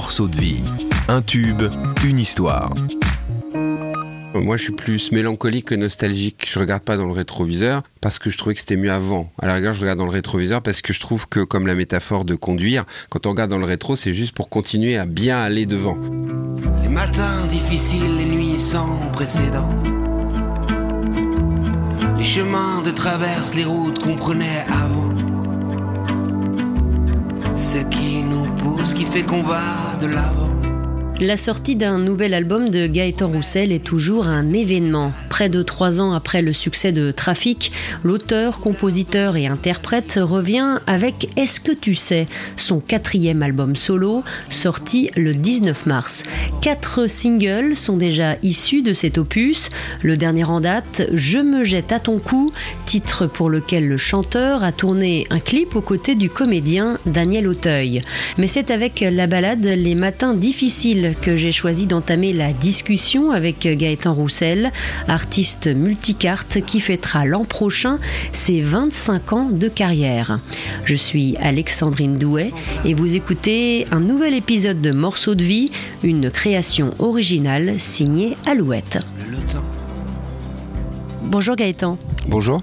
morceau de vie. Un tube, une histoire. Moi, je suis plus mélancolique que nostalgique. Je regarde pas dans le rétroviseur parce que je trouvais que c'était mieux avant. À la rigueur, je regarde dans le rétroviseur parce que je trouve que, comme la métaphore de conduire, quand on regarde dans le rétro, c'est juste pour continuer à bien aller devant. Les matins difficiles, les nuits sans précédent. Les chemins de traverse, les routes qu'on prenait avant. Ce qui nous pousse, qui fait qu'on va La sortie d'un nouvel album de Gaëtan Roussel est toujours un événement. Près de trois ans après le succès de Trafic, l'auteur, compositeur et interprète revient avec Est-ce que tu sais, son quatrième album solo, sorti le 19 mars. Quatre singles sont déjà issus de cet opus. Le dernier en date, Je me jette à ton cou, titre pour lequel le chanteur a tourné un clip aux côtés du comédien Daniel Auteuil. Mais c'est avec la balade Les matins difficiles que j'ai choisi d'entamer la discussion avec Gaëtan Roussel, artiste multicarte qui fêtera l'an prochain ses 25 ans de carrière. Je suis Alexandrine Douet et vous écoutez un nouvel épisode de Morceaux de vie, une création originale signée Alouette. Bonjour Gaëtan. Bonjour.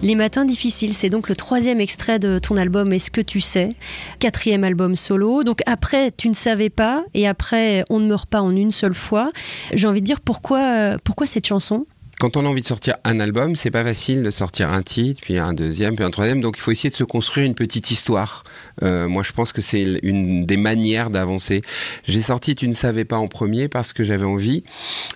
Les matins difficiles, c'est donc le troisième extrait de ton album Est-ce que tu sais? Quatrième album solo. Donc après, tu ne savais pas, et après, on ne meurt pas en une seule fois. J'ai envie de dire pourquoi, pourquoi cette chanson? Quand on a envie de sortir un album, c'est pas facile de sortir un titre, puis un deuxième, puis un troisième. Donc il faut essayer de se construire une petite histoire. Euh, moi, je pense que c'est une des manières d'avancer. J'ai sorti Tu ne savais pas en premier parce que j'avais envie.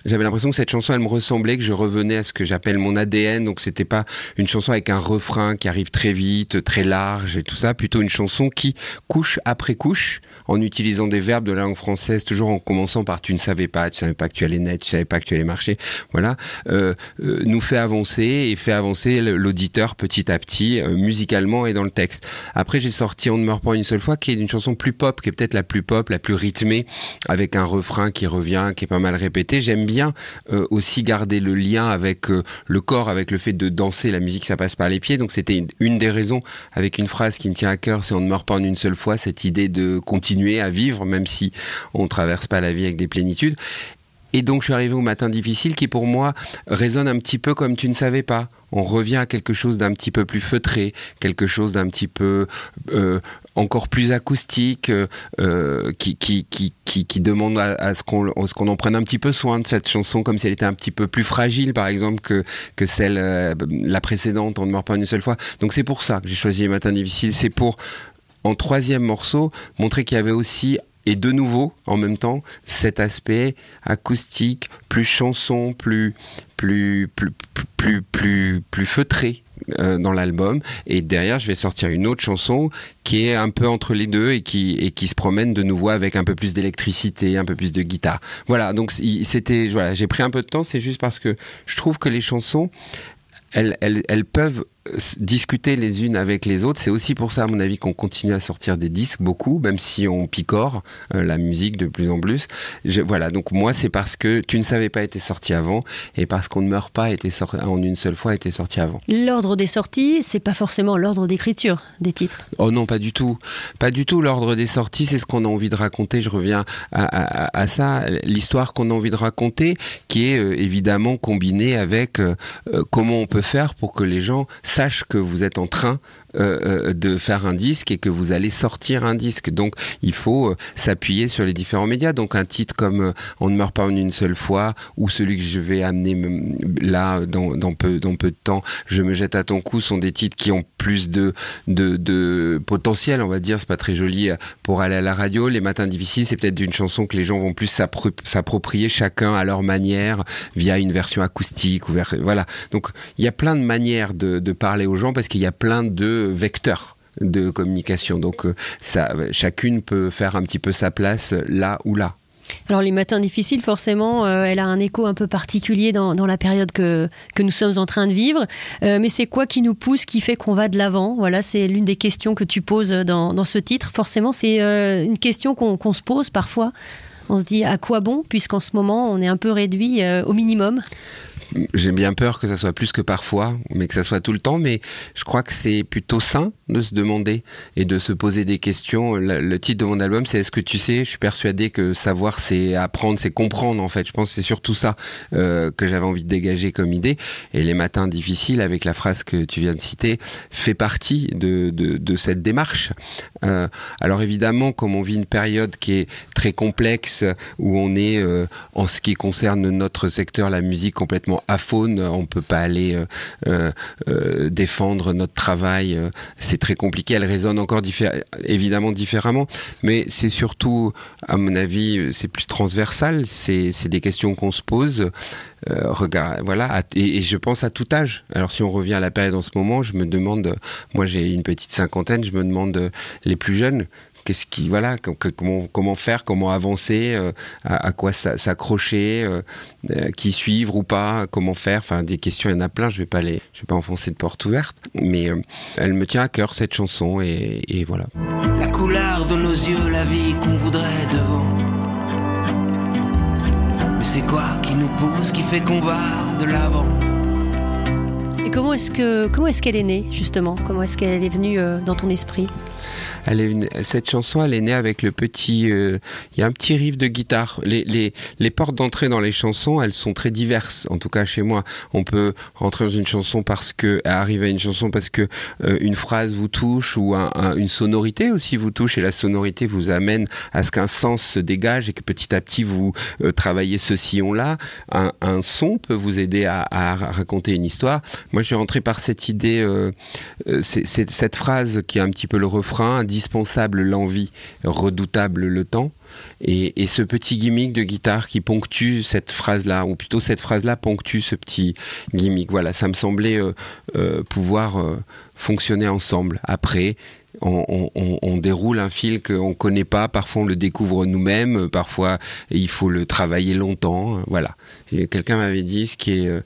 J'avais l'impression que cette chanson, elle me ressemblait, que je revenais à ce que j'appelle mon ADN. Donc c'était pas une chanson avec un refrain qui arrive très vite, très large et tout ça. Plutôt une chanson qui couche après couche, en utilisant des verbes de la langue française, toujours en commençant par Tu ne savais pas, tu savais pas que tu allais naître, tu savais pas que tu allais marcher. Voilà. Euh, nous fait avancer et fait avancer l'auditeur petit à petit, euh, musicalement et dans le texte. Après, j'ai sorti On ne meurt pas une seule fois, qui est une chanson plus pop, qui est peut-être la plus pop, la plus rythmée, avec un refrain qui revient, qui est pas mal répété. J'aime bien euh, aussi garder le lien avec le corps, avec le fait de danser. La musique, ça passe par les pieds. Donc, c'était une des raisons, avec une phrase qui me tient à cœur, c'est On ne meurt pas en une seule fois, cette idée de continuer à vivre, même si on traverse pas la vie avec des plénitudes. Et donc je suis arrivé au matin difficile qui pour moi résonne un petit peu comme tu ne savais pas. On revient à quelque chose d'un petit peu plus feutré, quelque chose d'un petit peu euh, encore plus acoustique, euh, qui, qui, demande à, ce qu'on en prenne un petit peu soin de cette chanson, comme si elle était un petit peu plus fragile, par exemple, que, celle, euh, la précédente, On ne meurt pas une seule fois. Donc c'est pour ça que j'ai choisi Les Matins Difficiles, c'est pour en troisième morceau, montrer qu'il y avait aussi et de nouveau, en même temps, cet aspect acoustique, plus chanson, plus plus plus plus plus, plus feutré euh, dans l'album. Et derrière, je vais sortir une autre chanson qui est un peu entre les deux et qui et qui se promène de nouveau avec un peu plus d'électricité, un peu plus de guitare. Voilà. Donc c'était voilà, j'ai pris un peu de temps. C'est juste parce que je trouve que les chansons elles, elles, elles, peuvent discuter les unes avec les autres. C'est aussi pour ça, à mon avis, qu'on continue à sortir des disques beaucoup, même si on picore euh, la musique de plus en plus. voilà, donc moi, c'est parce que tu ne savais pas été sorti avant et parce qu'on ne meurt pas été sorti en une seule fois été sorti avant. L'ordre des sorties, c'est pas forcément l'ordre d'écriture des titres. Oh non, pas du tout, pas du tout. L'ordre des sorties, c'est ce qu'on a envie de raconter. Je reviens à, ça, l'histoire qu'on a envie de raconter, qui est euh, évidemment combinée avec euh, comment on peut faire pour que les gens sache que vous êtes en train euh, euh, de faire un disque et que vous allez sortir un disque. Donc il faut euh, s'appuyer sur les différents médias. Donc un titre comme On ne meurt pas en une seule fois ou celui que je vais amener là dans, peu, dans peu de temps, Je me jette à ton cou sont des titres qui ont plus de, de, potentiel, on va dire. C'est pas très joli pour aller à la radio. Les matins difficiles, c'est peut-être une chanson que les gens vont plus s'approprier chacun à leur manière via une version acoustique ou voilà. Donc il y a plein de manières de, de parler aux gens parce qu'il y a plein de vecteurs de communication. Donc euh, chacune peut faire un petit peu sa place là ou là. Alors les matins difficiles, forcément, euh, elle a un écho un peu particulier dans, la période que, nous sommes en train de vivre. Euh, mais c'est quoi qui nous pousse, qui fait qu'on va de l'avant? Voilà, c'est l'une des questions que tu poses dans ce titre. Forcément, c'est une question qu'on se pose parfois. On se dit à quoi bon, puisqu'en ce moment, on est un peu réduit au minimum j'ai bien peur que ça soit plus que parfois, mais que ça soit tout le temps. Mais je crois que c'est plutôt sain de se demander et de se poser des questions. Le, titre de mon album, c'est Est-ce que tu sais? Je suis persuadé que savoir, c'est apprendre, c'est comprendre en fait. Je pense que c'est surtout ça euh, que j'avais envie de dégager comme idée. Et les matins difficiles, avec la phrase que tu viens de citer, fait partie de, de, cette démarche. Euh, alors évidemment, comme on vit une période qui est très complexe, où on est, euh, en ce qui concerne notre secteur, la musique, complètement aphone, on peut pas aller euh, euh, défendre notre travail, c'est très compliqué, elle résonne encore évidemment différemment, mais c'est surtout, à mon avis, c'est plus transversal, c'est des questions qu'on se pose. et, je pense à tout âge. Alors si on revient à la période en ce moment, je me demande, moi j'ai une petite cinquantaine, je me demande les plus jeunes, qu'est-ce qui voilà comment comment faire comment avancer euh, à, quoi s'accrocher euh, euh, qui suivre ou pas comment faire enfin des questions il y en a plein je vais pas les je vais pas enfoncer de porte ouverte mais elle me tient à cœur cette chanson et, et, voilà. La couleur de nos yeux la vie qu'on voudrait devant. Mais c'est quoi qui nous pousse qui fait qu'on va de l'avant? Et comment est-ce que comment est-ce qu'elle est née justement? Comment est-ce qu'elle est venue dans ton esprit? Elle est cette chanson, elle est née avec le petit. Euh, il y a un petit riff de guitare. Les, les, les portes d'entrée dans les chansons, elles sont très diverses. En tout cas, chez moi, on peut rentrer dans une chanson parce que arriver à une chanson parce que euh, une phrase vous touche ou un, une sonorité aussi vous touche et la sonorité vous amène à ce qu'un sens se dégage et que petit à petit vous euh, travaillez ce sillon-là. Un, un, son peut vous aider à, à, raconter une histoire. Moi, je suis rentré par cette idée, c'est cette phrase qui est un petit peu le refrain indispensable l'envie, redoutable le temps. Et, ce petit gimmick de guitare qui ponctue cette phrase-là, ou plutôt cette phrase-là ponctue ce petit gimmick. Voilà, ça me semblait euh, euh, pouvoir euh, fonctionner ensemble. Après, on, déroule un fil qu'on ne connaît pas, parfois on le découvre nous-mêmes, parfois il faut le travailler longtemps. Voilà. Quelqu'un m'avait dit ce qui est euh,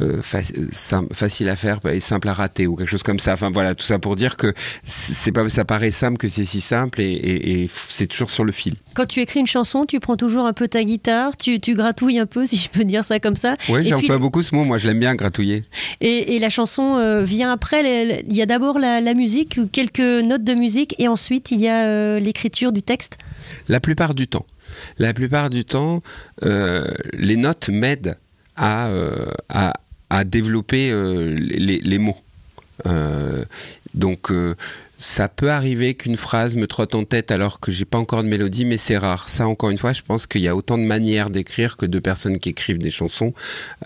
euh, facile à faire et simple à rater ou quelque chose comme ça. Enfin voilà, tout ça pour dire que c'est pas, ça paraît simple que c'est si simple et, c'est toujours sur le fil. Quand tu écris une chanson, tu prends toujours un peu ta guitare, tu, gratouilles un peu, si je peux dire ça comme ça. Oui, j'emploie beaucoup ce mot, moi je l'aime bien gratouiller. Et, la chanson euh, vient après, il y a d'abord la, la musique, quelques notes de musique et ensuite il y a l'écriture du texte La plupart du temps. La plupart du temps, euh, les notes m'aident à, euh, développer euh, les, les, mots. donc ça peut arriver qu'une phrase me trotte en tête alors que j'ai pas encore de mélodie, mais c'est rare. Ça, encore une fois, je pense qu'il y a autant de manières d'écrire que de personnes qui écrivent des chansons.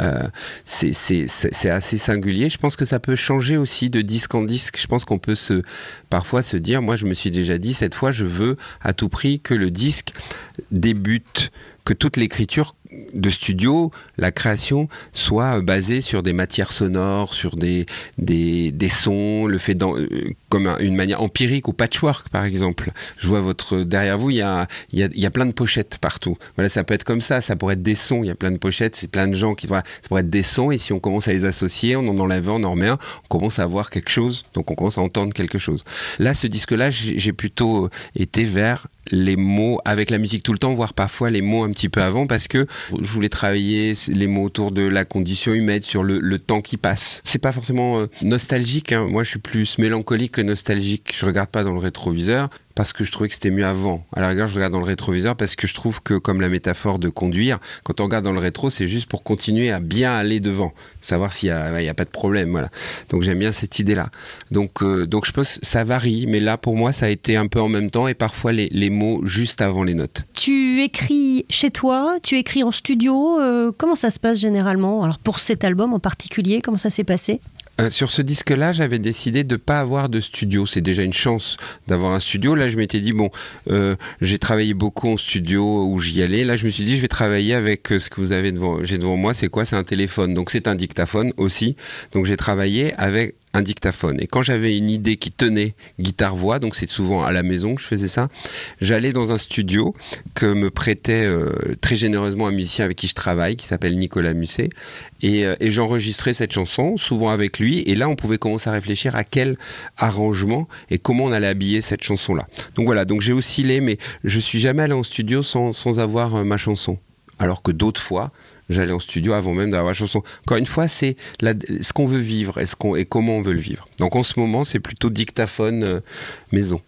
Euh, c'est assez singulier. Je pense que ça peut changer aussi de disque en disque. Je pense qu'on peut se, parfois se dire, moi, je me suis déjà dit, cette fois, je veux à tout prix que le disque débute que toute l'écriture de studio, la création, soit basée sur des matières sonores, sur des, des, des sons, le fait dans, euh, comme une manière empirique ou patchwork par exemple. Je vois votre derrière vous, il y a, y a, y a plein de pochettes partout. Voilà, ça peut être comme ça, ça pourrait être des sons, il y a plein de pochettes, c'est plein de gens qui, voilà, ça pourrait être des sons et si on commence à les associer, on en enlève un, on en remet un, on commence à voir quelque chose, donc on commence à entendre quelque chose. Là, ce disque-là, j'ai plutôt été vers les mots avec la musique tout le temps, voire parfois les mots un petit peu avant, parce que je voulais travailler les mots autour de la condition humaine, sur le, temps qui passe. C'est pas forcément euh, nostalgique. Hein. Moi, je suis plus mélancolique que nostalgique. Je regarde pas dans le rétroviseur parce que je trouvais que c'était mieux avant. À la rigueur, je regarde dans le rétroviseur parce que je trouve que, comme la métaphore de conduire, quand on regarde dans le rétro, c'est juste pour continuer à bien aller devant, savoir s'il n'y a, pas de problème. Voilà. Donc j'aime bien cette idée-là. Donc, euh, donc je pense que ça varie, mais là, pour moi, ça a été un peu en même temps et parfois les, les mots juste avant les notes. Tu écris chez toi, tu écris en studio. Euh, comment ça se passe généralement? Alors pour cet album en particulier, comment ça s'est passé? Euh, sur ce disque-là, j'avais décidé de ne pas avoir de studio. C'est déjà une chance d'avoir un studio. Là, je m'étais dit, bon, euh, j'ai travaillé beaucoup en studio où j'y allais. Là, je me suis dit, je vais travailler avec euh, ce que vous avez devant, j'ai devant moi. C'est quoi? C'est un téléphone. Donc, c'est un dictaphone aussi. Donc, j'ai travaillé avec un dictaphone. Et quand j'avais une idée qui tenait guitare-voix, donc c'est souvent à la maison que je faisais ça, j'allais dans un studio que me prêtait euh, très généreusement un musicien avec qui je travaille, qui s'appelle Nicolas Musset, et, euh, et j'enregistrais cette chanson, souvent avec lui, et là on pouvait commencer à réfléchir à quel arrangement et comment on allait habiller cette chanson-là. Donc voilà, donc j'ai oscillé, mais je suis jamais allé en studio sans, sans avoir euh, ma chanson alors que d'autres fois, j'allais en studio avant même d'avoir la chanson. Encore une fois, c'est ce qu'on veut vivre et, ce et comment on veut le vivre. Donc en ce moment, c'est plutôt dictaphone euh, maison.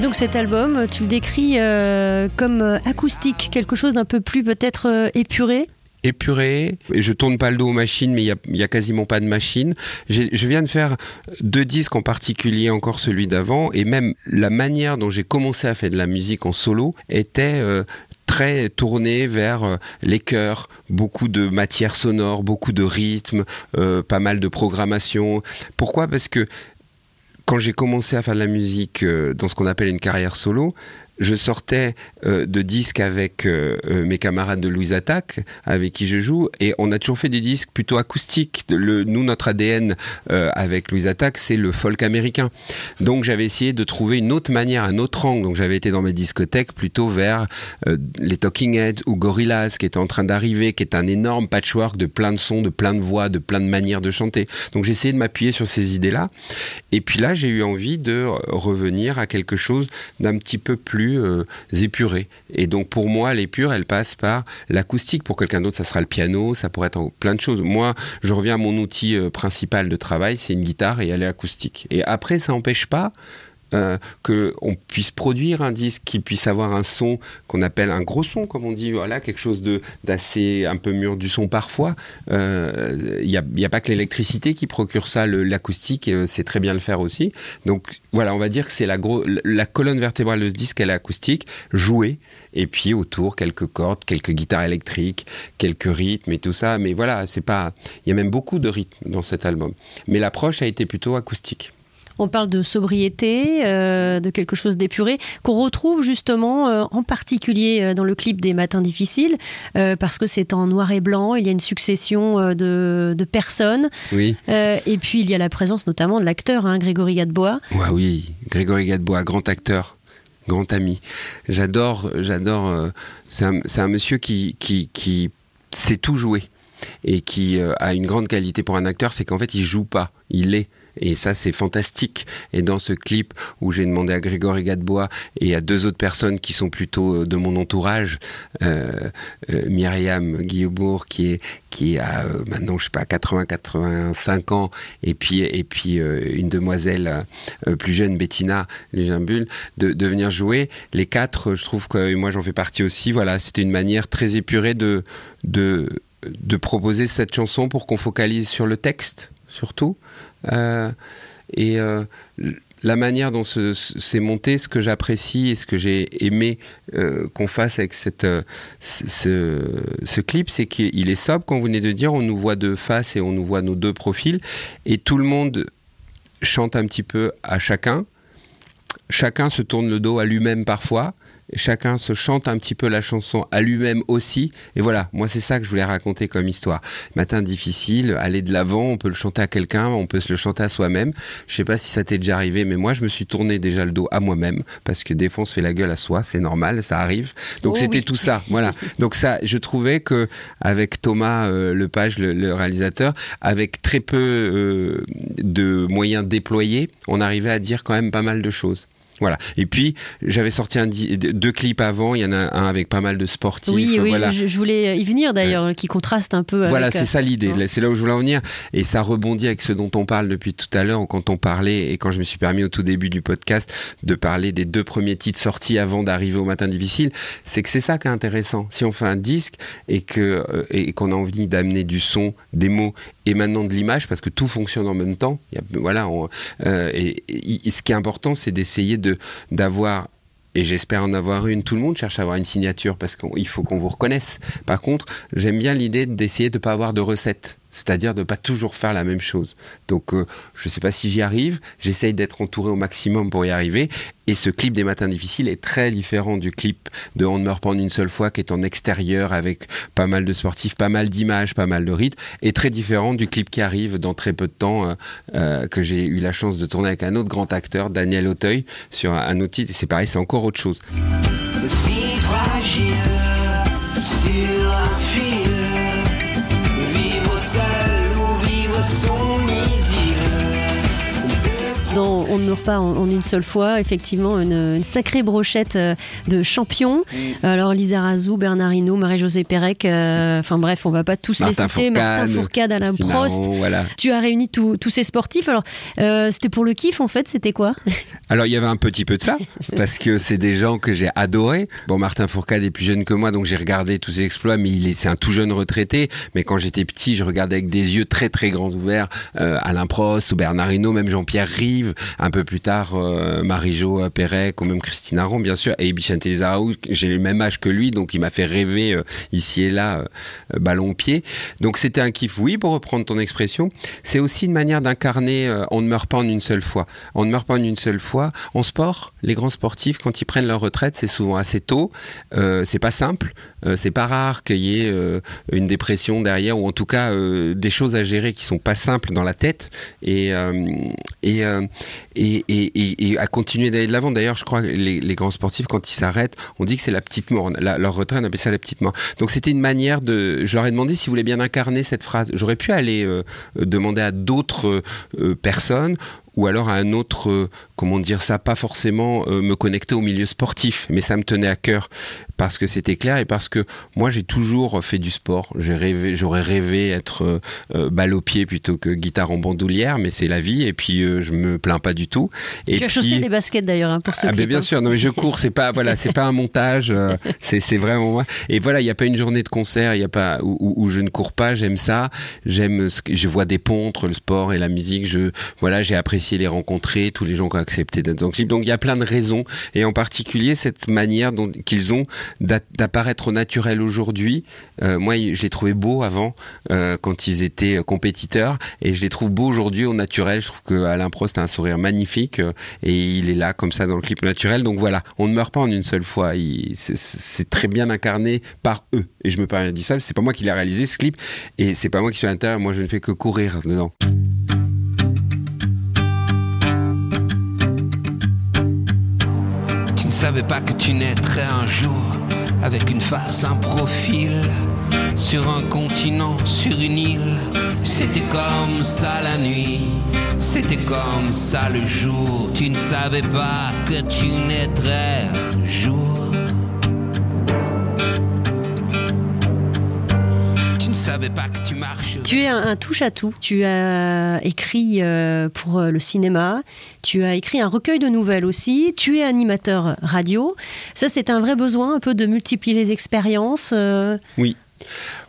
Et donc cet album, tu le décris euh, comme euh, acoustique, quelque chose d'un peu plus peut-être euh, épuré épuré. Je tourne pas le dos aux machines, mais il y a, quasiment pas de machines. Je viens de faire deux disques en particulier, encore celui d'avant, et même la manière dont j'ai commencé à faire de la musique en solo était très tournée vers les chœurs, beaucoup de matière sonore, beaucoup de rythme, pas mal de programmation. Pourquoi? Parce que quand j'ai commencé à faire de la musique euh, dans ce qu'on appelle une carrière solo, je sortais euh, de disques avec euh, euh, mes camarades de Louise Attaque, avec qui je joue, et on a toujours fait des disques plutôt acoustiques. Nous, notre ADN avec Louise Attaque, c'est le folk américain. Donc j'avais essayé de trouver une autre manière, un autre angle. Donc j'avais été dans mes discothèques plutôt vers les Talking Heads ou Gorillaz, qui était en train d'arriver, qui est un énorme patchwork de plein de sons, de plein de voix, de plein de manières de chanter. Donc j'ai essayé de m'appuyer sur ces idées-là. Et puis là, j'ai eu envie de revenir à quelque chose d'un petit peu plus euh, épuré Et donc pour moi, l'épure, elle passe par l'acoustique. Pour quelqu'un d'autre, ça sera le piano, ça pourrait être plein de choses. Moi, je reviens à mon outil euh, principal de travail, c'est une guitare et elle est acoustique. Et après, ça n'empêche pas euh, qu'on puisse produire un disque qui puisse avoir un son qu'on appelle un gros son, comme on dit, voilà, quelque chose d'assez un peu mûr du son parfois. Il euh, n'y a, pas que l'électricité qui procure ça, l'acoustique, euh, c'est très bien le faire aussi. Donc voilà, on va dire que c'est la, la colonne vertébrale de ce disque, elle est acoustique, jouée, et puis autour quelques cordes, quelques guitares électriques, quelques rythmes et tout ça. Mais voilà, c'est pas. Il y a même beaucoup de rythmes dans cet album. Mais l'approche a été plutôt acoustique. On parle de sobriété, euh, de quelque chose d'épuré, qu'on retrouve justement euh, en particulier euh, dans le clip des Matins difficiles, parce que c'est en noir et blanc, il y a une succession de, personnes. Oui. et puis il y a la présence notamment de l'acteur, hein, Grégory Gadebois. Ouais, oui, Grégory Gadebois, grand acteur grand ami. J'adore, j'adore. c'est un, monsieur qui, qui, qui sait tout jouer et qui a une grande qualité pour un acteur, c'est qu'en fait il joue pas, il est. Et ça, c'est fantastique. Et dans ce clip où j'ai demandé à Grégory Gadebois et à deux autres personnes qui sont plutôt euh, de mon entourage, euh, euh, Myriam Guillebourg qui est qui a maintenant je sais pas 80 85 ans et puis et puis une demoiselle plus jeune Bettina Légimbule de, venir jouer les quatre je trouve que moi j'en fais partie aussi voilà c'était une manière très épurée de de proposer cette chanson pour qu'on focalise sur le texte surtout. Euh, et euh, la manière dont c'est monté, ce que j'apprécie et ce que j'ai aimé euh, qu'on fasse avec cette, ce, ce, clip, c'est qu'il est sobre, comme vous venez de dire, on nous voit de face et on nous voit nos deux profils, et tout le monde chante un petit peu à chacun. Chacun se tourne le dos à lui-même parfois, chacun se chante un petit peu la chanson à lui-même aussi. Et voilà, moi c'est ça que je voulais raconter comme histoire. Matin difficile, aller de l'avant, on peut le chanter à quelqu'un, on peut se le chanter à soi-même. Je sais pas si ça t'est déjà arrivé, mais moi je me suis tourné déjà le dos à moi-même parce que des fois on se fait la gueule à soi, c'est normal, ça arrive. Donc oh c'était tout ça, voilà. Donc ça, je trouvais que avec Thomas euh, Lepage, le, réalisateur, avec très peu euh, de moyens déployés, on arrivait à dire quand même pas mal de choses. Voilà. Et puis, j'avais sorti un, deux clips avant. Il y en a un avec pas mal de sportifs. Oui, oui, je, voulais y venir d'ailleurs, qui contraste un peu. Voilà, c'est ça l'idée. Euh, c'est là où je voulais en venir. Et ça rebondit avec ce dont on parle depuis tout à l'heure, quand on parlait, et quand je me suis permis au tout début du podcast de parler des deux premiers titres sortis avant d'arriver au Matin Difficile. C'est que c'est ça qui est intéressant. Si on fait un disque et que euh, et qu'on a envie d'amener du son, des mots et maintenant de l'image, parce que tout fonctionne en même temps. voilà. Euh, et, ce qui est important, c'est d'essayer de d'avoir et j'espère en avoir une. Tout le monde cherche à avoir une signature parce qu'il faut qu'on vous reconnaisse. Par contre, j'aime bien l'idée d'essayer de ne pas avoir de recette. C'est-à-dire de pas toujours faire la même chose. Donc euh, je ne sais pas si j'y arrive, j'essaye d'être entouré au maximum pour y arriver, et ce clip des matins difficiles est très différent du clip de On ne meurt pas une seule fois qui est en extérieur avec pas mal de sportifs, pas mal d'images, pas mal de rythmes, et très différent du clip qui arrive dans très peu de temps euh, euh, que j'ai eu la chance de tourner avec un autre grand acteur, Daniel Auteuil, sur un autre titre, et c'est pareil, c'est encore autre chose. Ne meurt pas en, en une seule fois, effectivement, une, une sacrée brochette euh, de champions. Alors, Lisa Razou, Bernard Hinault, Marie-Josée Pérec, euh, enfin bref, on va pas tous Martin les citer. Martin Fourcade, Alain Prost. Voilà. Tu as réuni tous tous ces sportifs. Alors, euh, c'était pour le kiff, en fait, c'était quoi? Alors il y avait un petit peu de ça, parce que c'est des gens que j'ai adorés. Bon, Martin Fourcade est plus jeune que moi, donc j'ai regardé tous ses exploits, mais il est, c'est un tout jeune retraité. Mais quand j'étais petit, je regardais avec des yeux très très grands ouverts euh, Alain Prost ou Bernard Hinault, même Jean-Pierre Rive, un peu plus tard euh, Marie-Jo Pérec ou même Christine Aron, bien sûr, et Bichente Lizaraou, j'ai le même âge que lui, donc il m'a fait rêver euh, ici et là, euh, ballon au pied. Donc c'était un kiff, oui, pour reprendre ton expression. C'est aussi une manière d'incarner euh, on ne meurt pas en une seule fois. On ne meurt pas en une seule fois. En sport, les grands sportifs, quand ils prennent leur retraite, c'est souvent assez tôt. C'est pas simple. Euh, c'est pas rare qu'il y ait euh, une dépression derrière, ou en tout cas euh, des choses à gérer qui sont pas simples dans la tête. Et, et, et, et, à continuer d'aller de l'avant. D'ailleurs, je crois que les, grands sportifs, quand ils s'arrêtent, on dit que c'est la petite mort. Leur retraite, on appelle ça la petite mort. Donc c'était une manière de. Je leur ai demandé s'ils voulaient bien incarner cette phrase. J'aurais pu aller demander à d'autres personnes ou alors à un autre, comment dire ça, pas forcément euh, me connecter au milieu sportif, mais ça me tenait à cœur parce que c'était clair et parce que moi j'ai toujours fait du sport. J'ai rêvé, j'aurais rêvé être euh, euh, balle au pied plutôt que guitare en bandoulière, mais c'est la vie et puis euh, je me plains pas du tout. Et Tu as puis- chaussé les baskets d'ailleurs hein, pour ce ah bien hein. sûr, non mais je cours, c'est pas voilà, c'est pas un montage, c'est vraiment moi. Et voilà, il y a pas une journée de concert, il y a pas où, où- où je ne cours pas, j'aime ça, j'aime ce que je vois des ponts entre le sport et la musique, je voilà, j'ai apprécié les rencontrer, tous les gens qui Donc il y a plein de raisons et en particulier cette manière qu'ils ont d'a- d'apparaître au naturel aujourd'hui. Euh, moi, je les trouvais beaux avant euh, quand ils étaient euh, compétiteurs et je les trouve beaux aujourd'hui au naturel. Je trouve que Alain Prost a un sourire magnifique et il est là comme ça dans le clip naturel. Donc voilà, on ne meurt pas en une seule fois. C'est très bien incarné par eux. Et je me permets de dire ça, c'est pas moi qui l'ai réalisé ce clip et c'est pas moi qui suis à l'intérieur. Moi, je ne fais que courir dedans. Savais pas que tu naîtrais un jour avec une face, un profil sur un continent, sur une île. C'était comme ça la nuit, c'était comme ça le jour. Tu ne savais pas que tu naîtrais un jour. Savais pas que tu es un, un touche-à-tout. Tu as écrit euh, pour euh, le cinéma, tu as écrit un recueil de nouvelles aussi, tu es animateur radio. Ça, c'est un vrai besoin, un peu de multiplier les expériences. euh. Oui.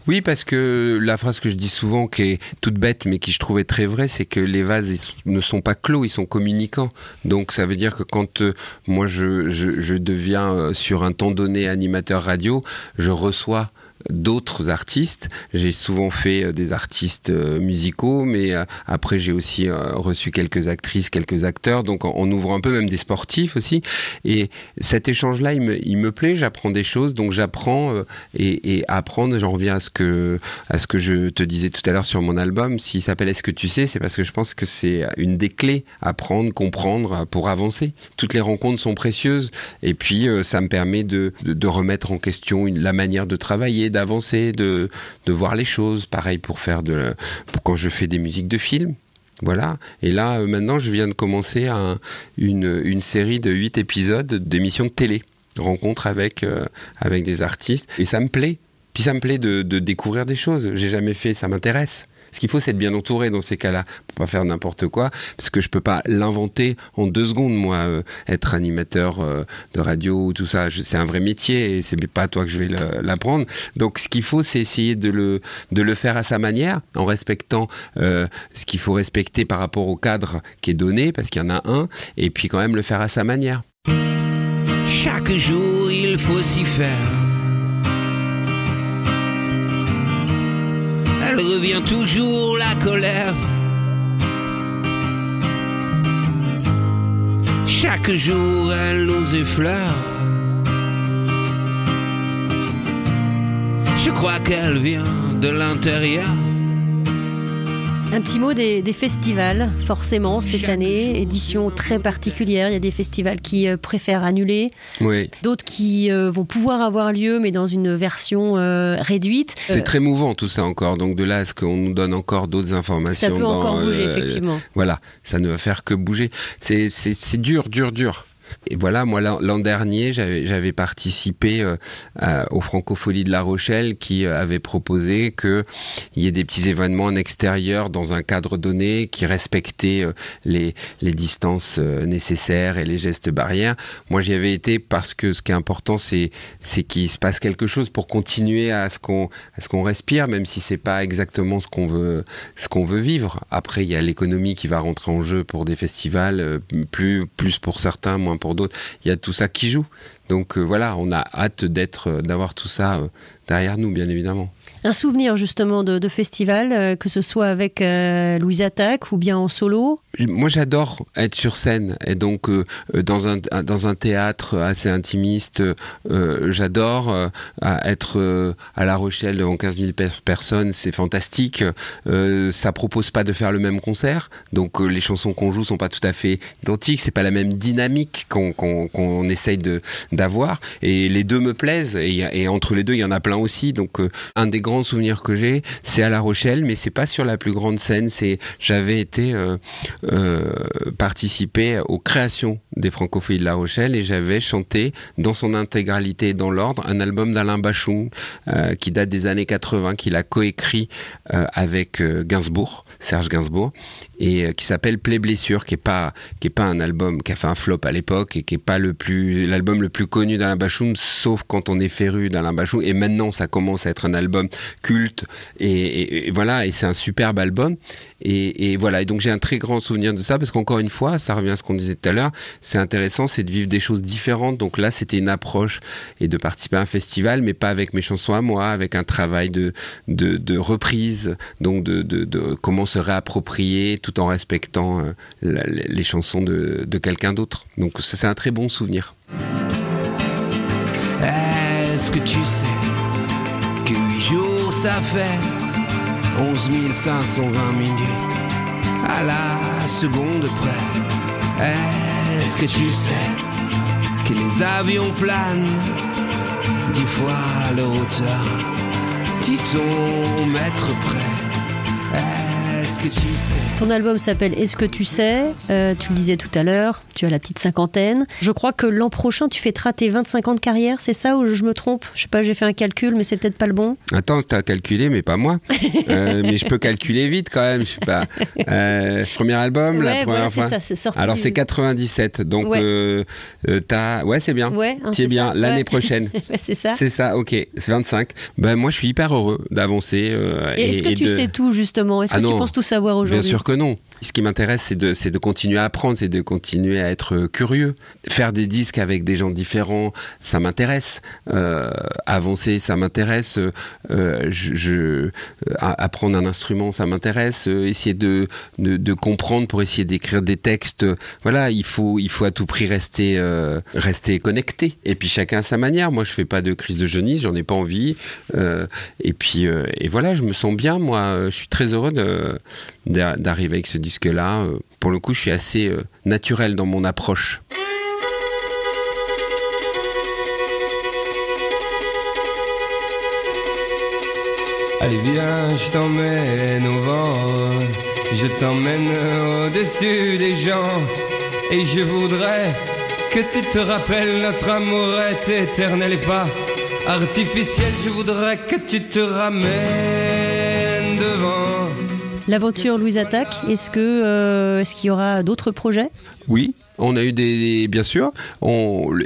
Oui, parce que la phrase que je dis souvent, qui est toute bête, mais qui je trouvais très vraie, c'est que les vases ils ne sont pas clos, ils sont communicants. Donc ça veut dire que quand euh, moi je, je, je deviens euh, sur un temps donné animateur radio, je reçois d'autres artistes. J'ai souvent fait euh, des artistes euh, musicaux, mais euh, après j'ai aussi reçu quelques actrices, quelques acteurs, donc en ouvrant un peu même des sportifs aussi. Et cet échange-là, il me, plaît, j'apprends des choses, donc j'apprends et, et apprendre, j'en reviens à ce que à ce que je te disais tout à l'heure sur mon album. S'il s'appelle Est-ce que tu sais, c'est parce que je pense que c'est une des clés à prendre, comprendre pour avancer. Toutes les rencontres sont précieuses et puis ça me permet de, de, remettre en question la manière de travailler, d'avancer, de, de voir les choses. Pareil pour faire de pour quand je fais des musiques de films. Voilà. Et là, euh, maintenant, je viens de commencer un- une, une série de huit épisodes d'émissions de télé, rencontres avec, euh, avec des artistes. Et ça me plaît. Puis ça me plaît de, de découvrir des choses. J'ai jamais fait, ça m'intéresse. Ce qu'il faut, c'est être bien entouré dans ces cas-là, pour pas faire n'importe quoi, parce que je peux pas l'inventer en deux secondes, moi, euh, être animateur euh, de radio ou tout ça. C'est un vrai métier et c'est pas à toi que je vais l'apprendre. Donc, ce qu'il faut, c'est essayer de le, de le faire à sa manière, en respectant euh, ce qu'il faut respecter par rapport au cadre qui est donné, parce qu'il y en a un, et puis quand même le faire à sa manière. Chaque jour, il faut s'y faire. Elle revient toujours la colère. Chaque jour, elle nous effleure. Je crois qu'elle vient de l'intérieur. Un petit mot des, des festivals, forcément, cette année, édition très particulière. Il y a des festivals qui euh, préfèrent annuler, Oui. d'autres qui euh, vont pouvoir avoir lieu, mais dans une version euh, réduite. C'est Euh, très mouvant tout ça encore. Donc de là à ce qu'on nous donne encore d'autres informations. ça peut dans, encore bouger, euh, effectivement. Voilà, ça ne va faire que bouger. C'est dur, dur, dur. Et voilà, moi l'an dernier, j'avais participé euh, à- aux Francopholies de La Rochelle qui euh, avait proposé qu'il y ait des petits événements en extérieur dans un cadre donné qui respectaient euh, les, distances euh, nécessaires et les gestes barrières. Moi j'y avais été parce que ce qui est important c'est qu'il se passe quelque chose pour continuer à ce qu'on qu'on respire, même si c'est pas exactement ce qu'on veut qu'on veut vivre. Après, il y a l'économie qui va rentrer en jeu pour des festivals, euh, plus plus pour certains, moins pour d'autres. Il y a tout ça qui joue. Donc euh, voilà, on a hâte d'être euh, d'avoir tout ça euh, derrière nous, bien évidemment. Un souvenir justement de, festival, euh, que ce soit avec euh, Louise Attaque ou bien en solo? Moi, j'adore être sur scène et donc euh, euh, dans un dans un théâtre assez intimiste. j'adore être à La Rochelle devant 15 000 pe- personnes, c'est fantastique. Ça propose pas de faire le même concert, donc les chansons qu'on joue sont pas tout à fait identiques. C'est pas la même dynamique qu'on qu'on qu'on essaye d'avoir. Et les deux me plaisent et, et entre les deux, il y en a plein aussi. Donc un des grands souvenirs que j'ai, c'est à La Rochelle, mais c'est pas sur la plus grande scène. C'est j'avais été euh, euh, participé aux créations des Francophonies de La Rochelle et j'avais chanté dans son intégralité et dans l'ordre un album d'Alain Bachung euh, qui date des années 80, qu'il a coécrit euh, avec euh, Gainsbourg, Serge Gainsbourg, et euh, qui s'appelle Play Blessure, qui est pas qui est pas un album qui a fait un flop à l'époque et qui est pas le plus l'album le plus connu d'Alain Bachung, sauf quand on est féru d'Alain Bachung. Et maintenant, ça commence à être un album culte et, voilà, et c'est un superbe album. Et voilà, et donc j'ai un très grand souvenir de ça parce qu'encore une fois, ça revient à ce qu'on disait tout à l'heure, c'est intéressant, c'est de vivre des choses différentes. Donc là, c'était une approche et de participer à un festival, mais pas avec mes chansons à moi, avec un travail de, reprise, donc de, de, de comment se réapproprier tout en respectant euh, les chansons de, quelqu'un d'autre. Donc c'est un très bon souvenir. Est-ce que tu sais que huit jours ça fait 11 520 minutes à la seconde près? Est-ce que tu sais que les avions planent dix fois la hauteur? Dis ton mètre près Est-ce que tu sais? Ton album s'appelle Est-ce que tu sais? Euh, Tu le disais tout à l'heure, tu as la petite cinquantaine. Je crois que l'an prochain, tu fêteras tes 25 ans de carrière, c'est ça ou je me trompe? Je sais pas, j'ai fait un calcul, mais c'est peut-être pas le bon. Attends, t'as calculé, mais pas moi. Euh, mais je peux calculer vite quand même. Je sais pas. Euh, premier album, la ouais, première voilà, fois. ça, sorti. Alors du- c'est 97, donc Ouais. t'as, ouais c'est bien. Ouais, hein, c'est bien l'année prochaine. C'est ça. C'est ça, ok, c'est 25. Ben moi je suis hyper heureux d'avancer. Et est-ce que tu de- sais tout justement? Est-ce Ah que tu penses tout Bien sûr que non. Ce qui m'intéresse, c'est de, de continuer à apprendre, c'est de continuer à être curieux. Faire des disques avec des gens différents, ça m'intéresse. Euh, avancer, ça m'intéresse. Euh, je, je- euh, apprendre un instrument, ça m'intéresse. Euh, essayer de, de, de comprendre pour essayer d'écrire des textes. Voilà, il faut, il faut à tout prix rester, euh, rester connecté. Et puis chacun à sa manière. Moi, je fais pas de crise de jeunisme, j'en ai pas envie. Euh, et puis, et voilà, je me sens bien. Moi, je suis très heureux de d'arriver avec ce disque-là. Euh, Pour le coup, je suis assez euh, naturel dans mon approche. Allez viens, je t'emmène au vent, je t'emmène au-dessus des gens, et je voudrais que tu te rappelles notre amour est éternel et pas artificiel. Je voudrais que tu te ramènes devant. L'aventure Louise Attaque, euh, est-ce qu'il y aura d'autres projets? Oui. On a eu des, bien sûr.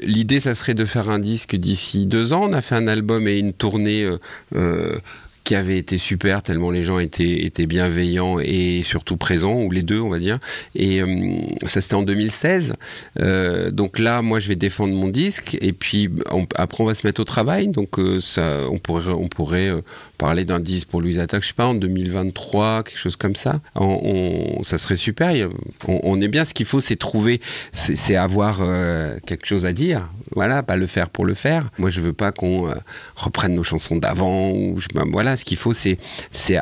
L'idée, ça serait de faire un disque d'ici deux ans. On a fait un album et une tournée euh, euh, qui avait été super, tellement les gens étaient, étaient bienveillants et surtout présents, ou les deux, on va dire. Et euh, ça, c'était en 2016. Euh, donc là, moi, je vais défendre mon disque, et puis après, on va se mettre au travail. Donc euh, ça, on pourrait, on pourrait parler d'un disque pour Louise Attaque, je sais pas, en 2023, quelque chose comme ça. Ça serait super. On, est bien. Ce qu'il faut, c'est trouver, c'est avoir quelque chose à dire. Voilà, pas le faire pour le faire. Moi, je veux pas qu'on reprenne nos chansons d'avant. Ben, voilà, ce qu'il faut, c'est c'est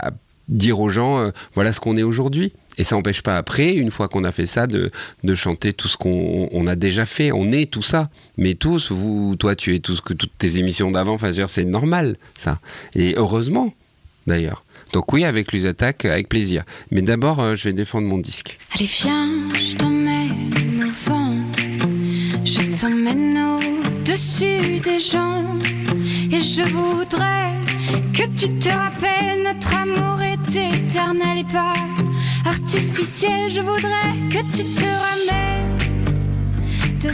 dire aux gens, euh, voilà ce qu'on est aujourd'hui. Et ça n'empêche pas après, une fois qu'on a fait ça, de, de chanter tout ce qu'on a déjà fait. On est tout ça. Mais tous, vous, toi, tu es tout ce que toutes tes émissions d'avant, enfin, c'est normal, ça. Et heureusement, d'ailleurs. Donc oui, avec les attaques, avec plaisir. Mais d'abord, euh, je vais défendre mon disque. Allez, viens, je t'emmène au vent. Je t'emmène au-dessus des gens. Et je voudrais que tu te rappelles, notre amour est éternel et pas artificiel. Je voudrais que tu te ramènes.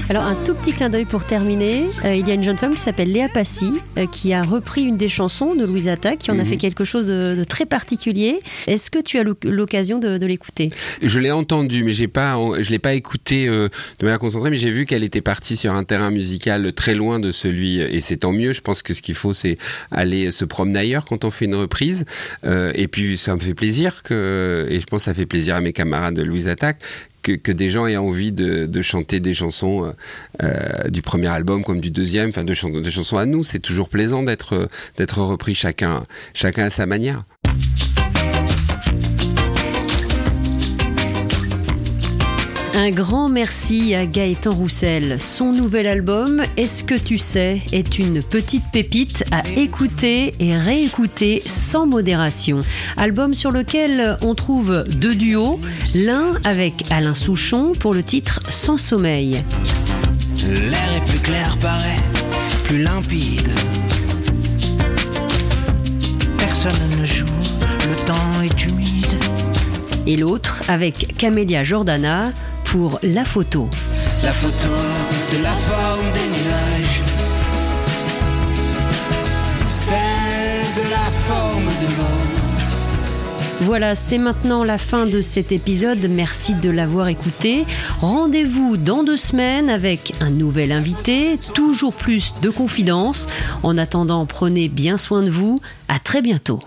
Alors un tout petit clin d'œil pour terminer. Euh, il y a une jeune femme qui s'appelle Léa Passy euh, qui a repris une des chansons de Louise Attaque, qui en a mhm. fait quelque chose de, très particulier. Est-ce que tu as l'occasion de, l'écouter? Je l'ai entendu, mais j'ai pas, je l'ai pas écouté euh, de manière concentrée, mais j'ai vu qu'elle était partie sur un terrain musical très loin de celui, et c'est tant mieux. Je pense que ce qu'il faut, c'est aller se promener ailleurs quand on fait une reprise. et puis ça me fait plaisir que, et je pense que ça fait plaisir à mes camarades de Louise Attaque que, des gens aient envie de, chanter des chansons euh, euh, du premier album comme du deuxième, enfin de, des chansons à nous. C'est toujours plaisant d'être d'être repris chacun chacun à sa manière. Un grand merci à Gaëtan Roussel. Son nouvel album, Est-ce que tu sais, est une petite pépite à écouter et réécouter sans modération. Album sur lequel on trouve deux duos, l'un avec Alain Souchon pour le titre Sans sommeil. L'air est plus clair, paraît plus limpide. Personne ne joue, le temps est humide. Et l'autre avec Camélia Jordana pour la photo. La photo de la forme des nuages. Celle de la forme de l'eau. Voilà, c'est maintenant la fin de cet épisode. Merci de l'avoir écouté. Rendez-vous dans deux semaines avec un nouvel invité, toujours plus de confidences. En attendant, prenez bien soin de vous. À très bientôt.